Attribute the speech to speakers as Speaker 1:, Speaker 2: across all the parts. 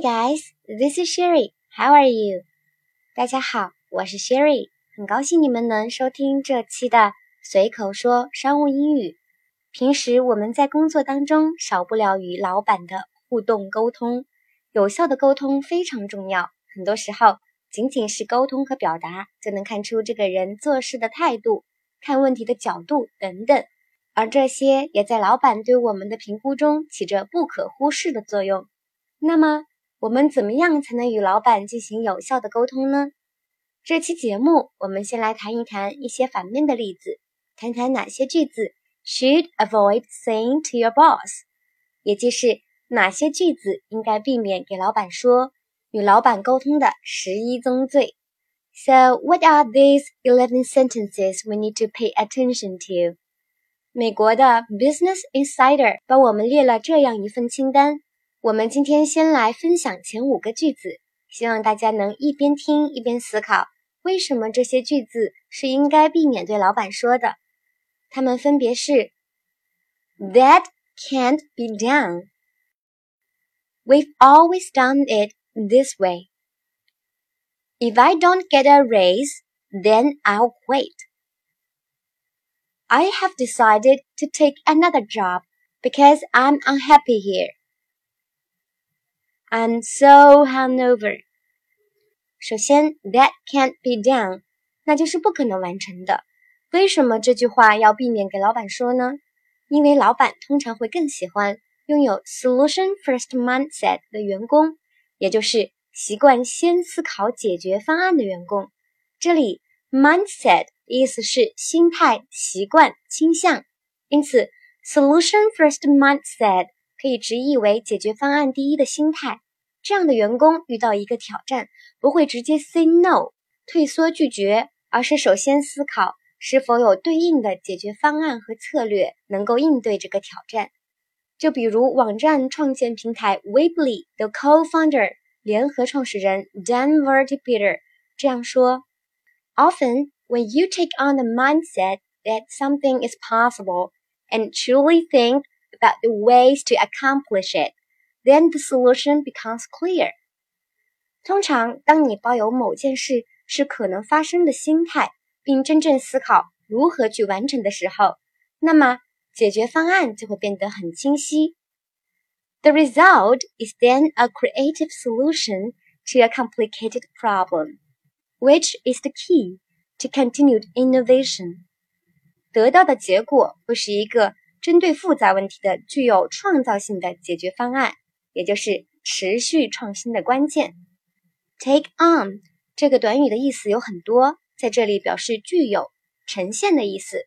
Speaker 1: Guys, this is Sherry. How are you? 大家好，我是 Sherry，很高兴你们能收听这期的随口说商务英语。平时我们在工作当中少不了与老板的互动沟通，有效的沟通非常重要。很多时候，仅仅是沟通和表达就能看出这个人做事的态度、看问题的角度等等，而这些也在老板对我们的评估中起着不可忽视的作用。那么，我们怎么样才能与老板进行有效的沟通呢？这期节目，我们先来谈一谈一些反面的例子，谈谈哪些句子 should avoid saying to your boss，也就是哪些句子应该避免给老板说，与老板沟通的十一宗罪。So what are these eleven sentences we need to pay attention to？美国的 Business Insider 帮我们列了这样一份清单。我们今天先来分享前五个句子，希望大家能一边听一边思考，为什么这些句子是应该避免对老板说的。它们分别是：That can't be done. We've always done it this way. If I don't get a raise, then I'll quit. I have decided to take another job because I'm unhappy here. I'm so hungover。首先，that can't be done，那就是不可能完成的。为什么这句话要避免给老板说呢？因为老板通常会更喜欢拥有 solution first mindset 的员工，也就是习惯先思考解决方案的员工。这里 mindset 意思是心态、习惯、倾向，因此 solution first mindset。可以直译为解决方案第一的心态。这样的员工遇到一个挑战，不会直接 say no 退缩拒绝，而是首先思考是否有对应的解决方案和策略能够应对这个挑战。就比如网站创建平台 Weebly 的 co-founder 联合创始人 Dan Vertipeter 这样说：“Often when you take on the mindset that something is possible and truly think about the ways to accomplish it, then the solution becomes clear. 通常，当你抱有某件事是可能发生的心态，并真正思考如何去完成的时候，那么解决方案就会变得很清晰。The result is then a creative solution to a complicated problem, which is the key to continued innovation. 得到的结果会是一个 针对复杂问题的具有创造性的解决方案，也就是持续创新的关键。Take on 这个短语的意思有很多，在这里表示具有、呈现的意思。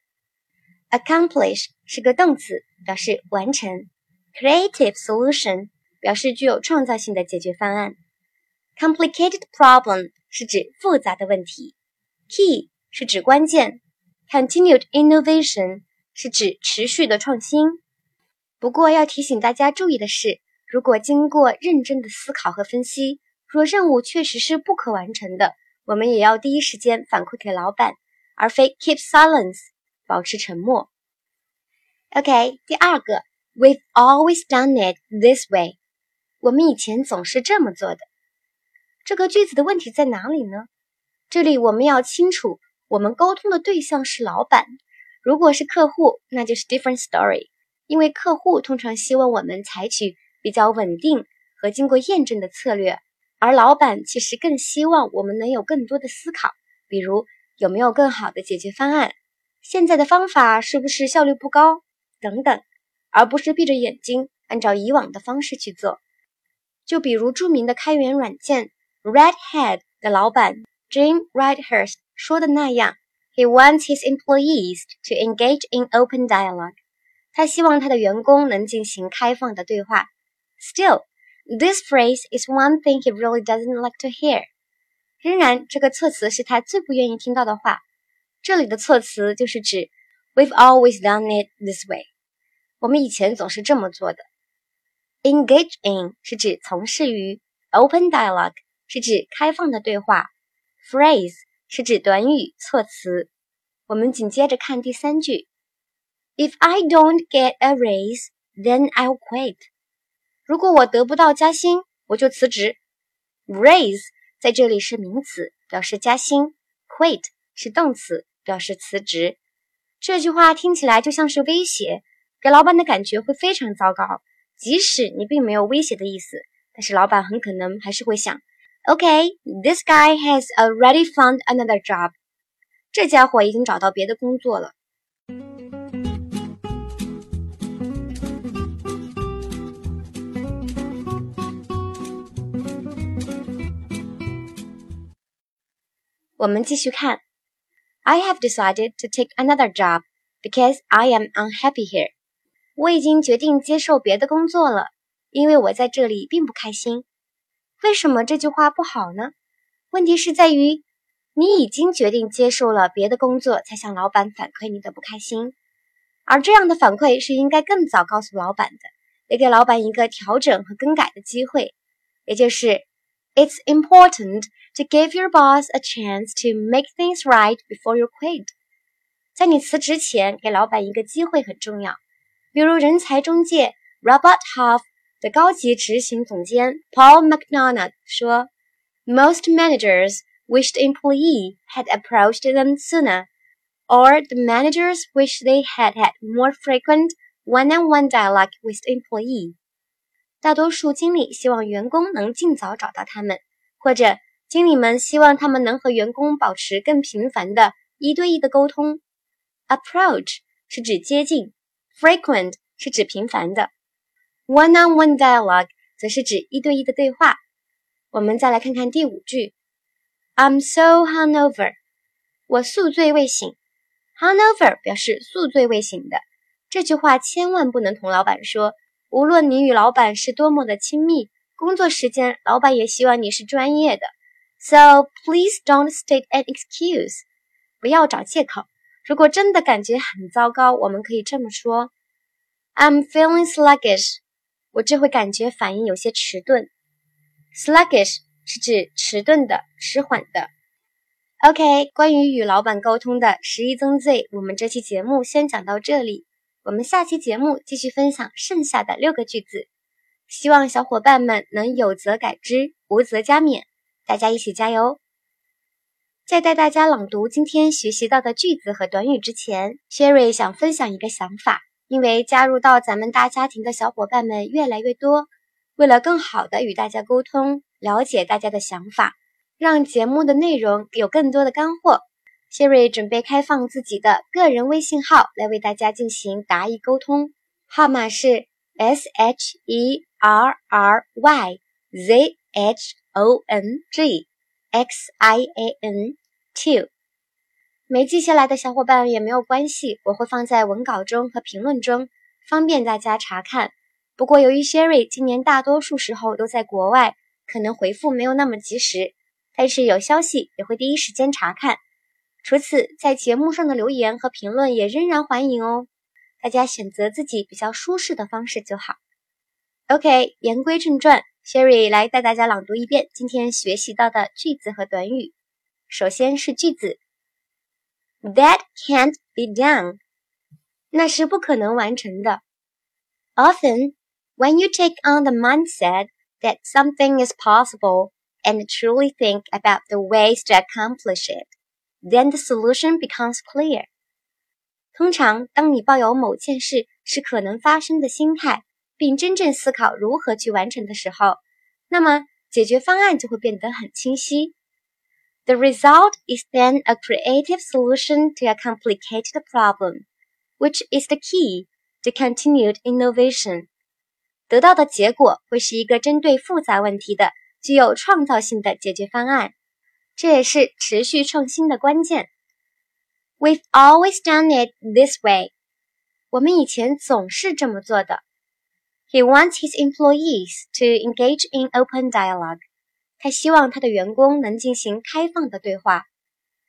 Speaker 1: Accomplish 是个动词，表示完成。Creative solution 表示具有创造性的解决方案。Complicated problem 是指复杂的问题。Key 是指关键。Continued innovation 是指持续的创新。不过要提醒大家注意的是，如果经过认真的思考和分析，若任务确实是不可完成的，我们也要第一时间反馈给老板，而非 keep silence 保持沉默。OK，第二个，We've always done it this way。我们以前总是这么做的。这个句子的问题在哪里呢？这里我们要清楚，我们沟通的对象是老板。如果是客户，那就是 different story，因为客户通常希望我们采取比较稳定和经过验证的策略，而老板其实更希望我们能有更多的思考，比如有没有更好的解决方案，现在的方法是不是效率不高等等，而不是闭着眼睛按照以往的方式去做。就比如著名的开源软件 Red Hat 的老板 Jim Redhurst 说的那样。He wants his employees to engage in open dialogue. 他希望他的员工能进行开放的对话。Still, this phrase is one thing he really doesn't like to hear. 仍然，这个措辞是他最不愿意听到的话。这里的措辞就是指 We've always done it this way. 我们以前总是这么做的。Engage in 是指从事于，open dialogue 是指开放的对话，phrase 是指短语、措辞。我们紧接着看第三句：If I don't get a raise, then I'll quit。如果我得不到加薪，我就辞职。Raise 在这里是名词，表示加薪；quit 是动词，表示辞职。这句话听起来就像是威胁，给老板的感觉会非常糟糕。即使你并没有威胁的意思，但是老板很可能还是会想：OK，this guy has already found another job。这家伙已经找到别的工作了。我们继续看。I have decided to take another job because I am unhappy here. 我已经决定接受别的工作了，因为我在这里并不开心。为什么这句话不好呢？问题是在于，你已经决定接受了别的工作，才向老板反馈你的不开心。而这样的反馈是应该更早告诉老板的，也给老板一个调整和更改的机会。也就是 It's important to give your boss a chance to make things right before you quit。在你辞职前，给老板一个机会很重要。比如人才中介 Robert Half 的高级执行总监 Paul McDonough 说：“Most managers wish the employee had approached them sooner, or the managers wish they had had more frequent one-on-one dialogue with the employee。”大多数经理希望员工能尽早找到他们，或者经理们希望他们能和员工保持更频繁的一对一的沟通。Approach 是指接近，frequent 是指频繁的 ，one-on-one dialogue 则是指一对一的对话。我们再来看看第五句：I'm so hungover，我宿醉未醒。Hungover 表示宿醉未醒的。这句话千万不能同老板说。无论你与老板是多么的亲密，工作时间，老板也希望你是专业的。So please don't state an excuse，不要找借口。如果真的感觉很糟糕，我们可以这么说：I'm feeling sluggish，我这会感觉反应有些迟钝。Sluggish 是指迟钝的、迟缓的。OK，关于与老板沟通的十一宗罪，我们这期节目先讲到这里。我们下期节目继续分享剩下的六个句子，希望小伙伴们能有则改之，无则加勉。大家一起加油！在带大家朗读今天学习到的句子和短语之前，Sherry 想分享一个想法。因为加入到咱们大家庭的小伙伴们越来越多，为了更好的与大家沟通，了解大家的想法，让节目的内容有更多的干货。Siri 准备开放自己的个人微信号来为大家进行答疑沟通，号码是 S H E R R Y Z H O N G X I A N two。没记下来的小伙伴也没有关系，我会放在文稿中和评论中，方便大家查看。不过由于 Siri 今年大多数时候都在国外，可能回复没有那么及时，但是有消息也会第一时间查看。除此，在节目上的留言和评论也仍然欢迎哦。大家选择自己比较舒适的方式就好。OK，言归正传，Sherry 来带大家朗读一遍今天学习到的句子和短语。首先是句子 ：That can't be done，那是不可能完成的。Often, when you take on the mindset that something is possible and truly think about the ways to accomplish it. then the solution becomes clear。通常，当你抱有某件事是可能发生的心态，并真正思考如何去完成的时候，那么解决方案就会变得很清晰。 The result is then a creative solution to a complicated problem, which is the key to continued innovation。得到的结果会是一个针对复杂问题的、具有创造性的解决方案。这也是持续创新的关键。We've always done it this way。我们以前总是这么做的。He wants his employees to engage in open dialogue。 他希望他的员工能进行开放的对话。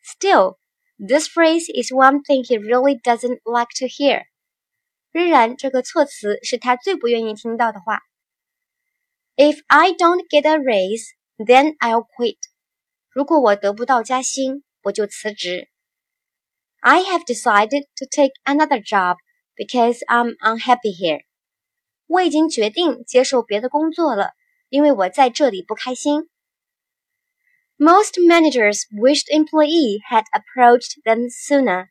Speaker 1: Still, this phrase is one thing he really doesn't like to hear。仍然，这个措辞是他最不愿意听到的话。If I don't get a raise, then I'll quit。如果我得不到加薪，我就辞职。I have decided to take another job because I'm unhappy here。我已经决定接受别的工作了，因为我在这里不开心。Most managers wished employee had approached them sooner,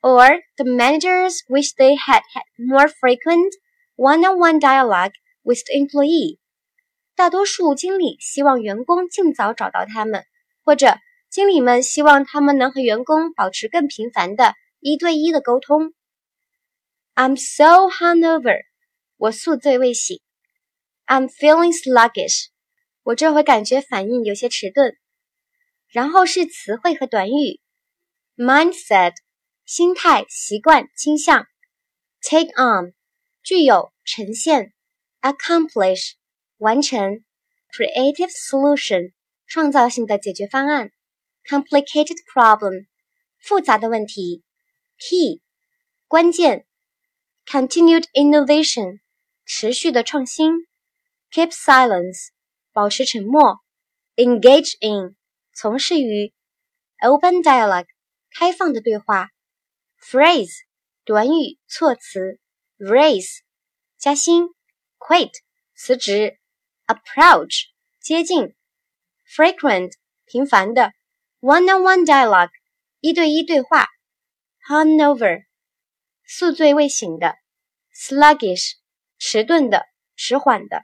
Speaker 1: or the managers wish they had had more frequent one-on-one dialogue with the employee. 大多数经理希望员工尽早找到他们，或者经理们希望他们能和员工保持更频繁的一对一的沟通。I'm so hungover，我宿醉未醒。I'm feeling sluggish，我这回感觉反应有些迟钝。 然后是词汇和短语：mindset，心态、习惯、倾向；take on，具有、呈现；accomplish，完成；creative solution，创造性的解决方案；complicated problem，复杂的问题；key，关键；continued innovation，持续的创新；keep silence，保持沉默；engage in。 从事于 open dialogue 开放的对话，phrase 短语措辞，raise 加薪，quit 辞职，approach 接近，frequent 频繁的，one-on-one dialogue 一对一对话，hungover 宿醉未醒的，sluggish 迟钝的迟缓的。